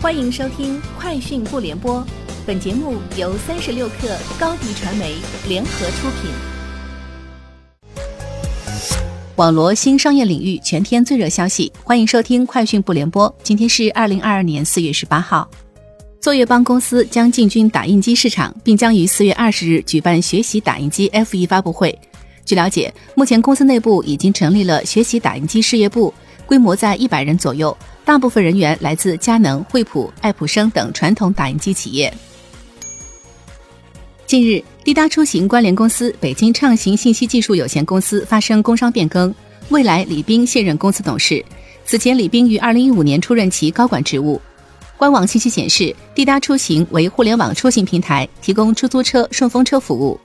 欢迎收听《快讯不联播》，本节目由三十六克高低传媒联合出品。网罗新商业领域全天最热消息，欢迎收听《快讯不联播》。今天是二零二二年四月十八号。作业帮公司将进军打印机市场，并将于四月二十日举办学习打印机 F 一发布会。据了解，目前公司内部已经成立了学习打印机事业部，规模在一百人左右。大部分人员来自佳能、惠普、爱普生等传统打印机企业。近日，滴答出行关联公司北京畅行信息技术有限公司发生工商变更，未来李斌现任公司董事。此前，李斌于二零一五年出任其高管职务。官网信息显示，滴答出行为互联网出行平台，提供出租车、顺风车服务。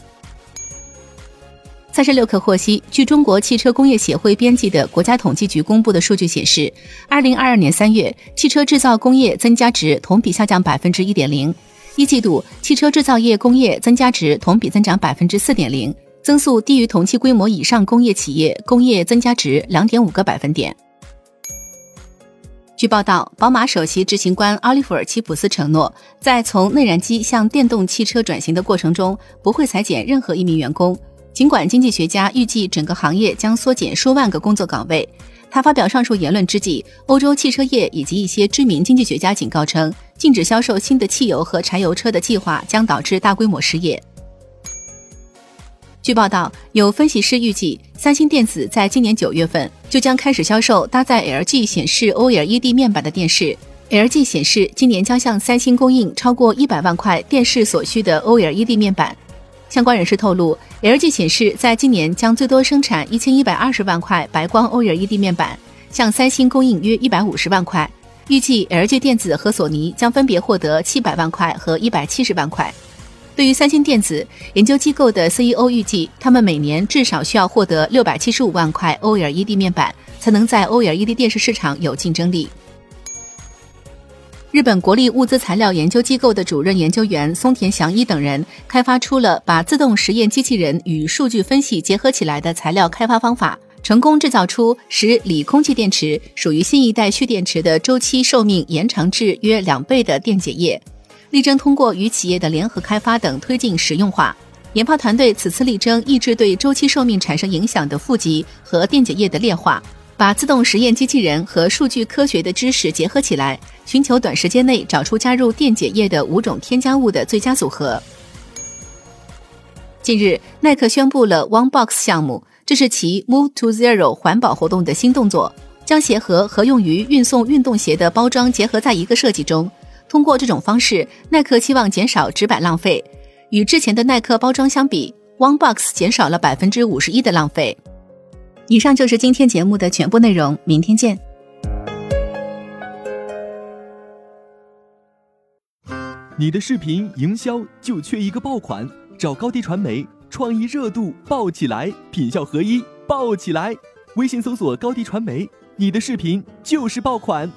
三十六氪获悉，据中国汽车工业协会编辑的国家统计局公布的数据显示，二零二二年三月，汽车制造工业增加值同比下降百分之一点零，一季度汽车制造业工业增加值同比增长百分之四点零，增速低于同期规模以上工业企业工业增加值两点五个百分点。据报道，宝马首席执行官奥利弗尔·齐普斯承诺，在从内燃机向电动汽车转型的过程中，不会裁减任何一名员工。尽管经济学家预计整个行业将缩减数万个工作岗位，他发表上述言论之际，欧洲汽车业以及一些知名经济学家警告称，禁止销售新的汽油和柴油车的计划将导致大规模失业。据报道，有分析师预计，三星电子在今年九月份就将开始销售搭载 LG 显示 OLED 面板的电视。LG 显示今年将向三星供应超过一百万块电视所需的 OLED 面板。相关人士透露，LG 显示在今年将最多生产一千一百二十万块白光 OLED 面板，向三星供应约一百五十万块。预计 LG 电子和索尼将分别获得七百万块和一百七十万块。对于三星电子，研究机构的 CEO 预计，他们每年至少需要获得六百七十五万块 OLED 面板，才能在 OLED 电视市场有竞争力。日本国立物资材料研究机构的主任研究员松田祥一等人开发出了把自动实验机器人与数据分析结合起来的材料开发方法，成功制造出使锂空气电池属于新一代蓄电池的周期寿命延长至约两倍的电解液。力争通过与企业的联合开发等推进实用化。研发团队此次力争抑制对周期寿命产生影响的负极和电解液的劣化。把自动实验机器人和数据科学的知识结合起来，寻求短时间内找出加入电解液的五种添加物的最佳组合。近日，耐克宣布了 One Box 项目，这是其 Move to Zero 环保活动的新动作，将鞋盒和用于运送运动鞋的包装结合在一个设计中。通过这种方式，耐克希望减少纸板浪费。与之前的耐克包装相比，One Box 减少了百分之五十一的浪费。以上就是今天节目的全部内容，明天见。你的视频营销就缺一个爆款，找高低传媒，创意热度爆起来，品效合一爆起来。微信搜索高低传媒，你的视频就是爆款。